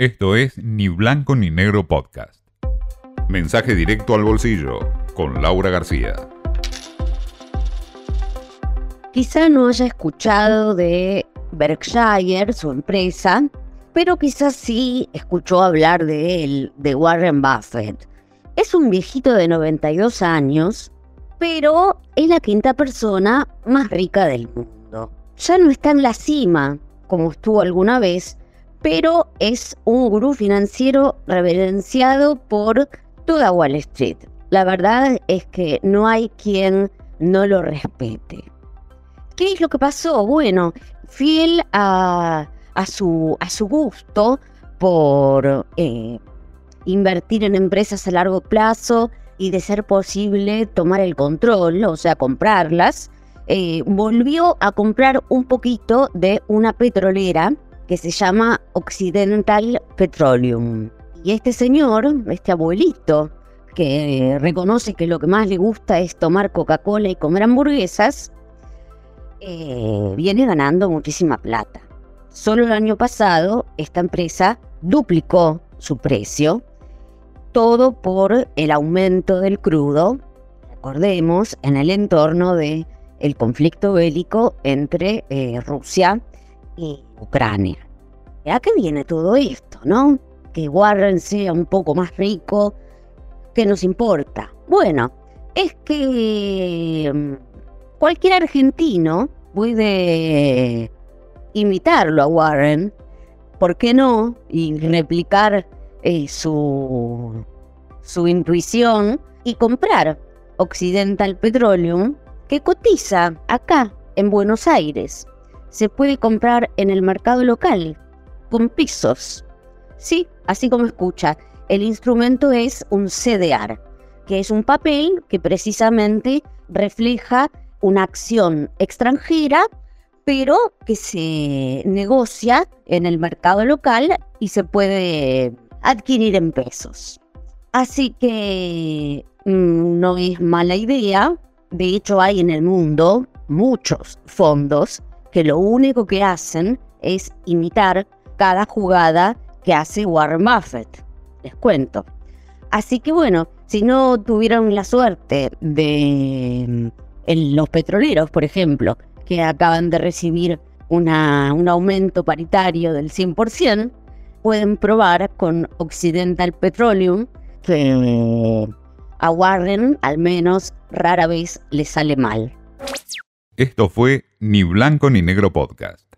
Esto es Ni Blanco ni Negro Podcast. Mensaje directo al bolsillo con Laura García. Quizá no haya escuchado de Berkshire, su empresa, pero quizás sí escuchó hablar de él, de Warren Buffett. Es un viejito de 92 años, pero es la quinta persona más rica del mundo. Ya no está en la cima, como estuvo alguna vez, pero es un gurú financiero reverenciado por toda Wall Street. La verdad es que no hay quien no lo respete. ¿Qué es lo que pasó? Bueno, fiel a, su, a su, gusto por eh, invertir en empresas a largo plazo y de ser posible tomar el control, o sea, comprarlas, eh, volvió a comprar un poquito de una petrolera que se llama Occidental Petroleum. Y este señor, este abuelito, que reconoce que lo que más le gusta es tomar Coca-Cola y comer hamburguesas, eh, viene ganando muchísima plata. Solo el año pasado esta empresa duplicó su precio, todo por el aumento del crudo, recordemos, en el entorno del el conflicto bélico entre eh, Rusia y Ucrania. ¿A qué viene todo esto, no? Que Warren sea un poco más rico, ¿qué nos importa? Bueno, es que mm, cualquier argentino puede imitarlo a Warren, ¿por qué no? Y replicar eh, su, su intuición y comprar Occidental Petroleum, que cotiza acá en Buenos Aires se puede comprar en el mercado local con pisos. Sí, así como escucha, el instrumento es un CDR, que es un papel que precisamente refleja una acción extranjera, pero que se negocia en el mercado local y se puede adquirir en pesos. Así que mm, no es mala idea. De hecho, hay en el mundo muchos fondos que lo único que hacen es imitar cada jugada que hace Warren Buffett. Les cuento. Así que bueno, si no tuvieron la suerte de los petroleros, por ejemplo, que acaban de recibir una, un aumento paritario del 100%, pueden probar con Occidental Petroleum, que a Warren al menos rara vez le sale mal. Esto fue Ni Blanco ni Negro Podcast.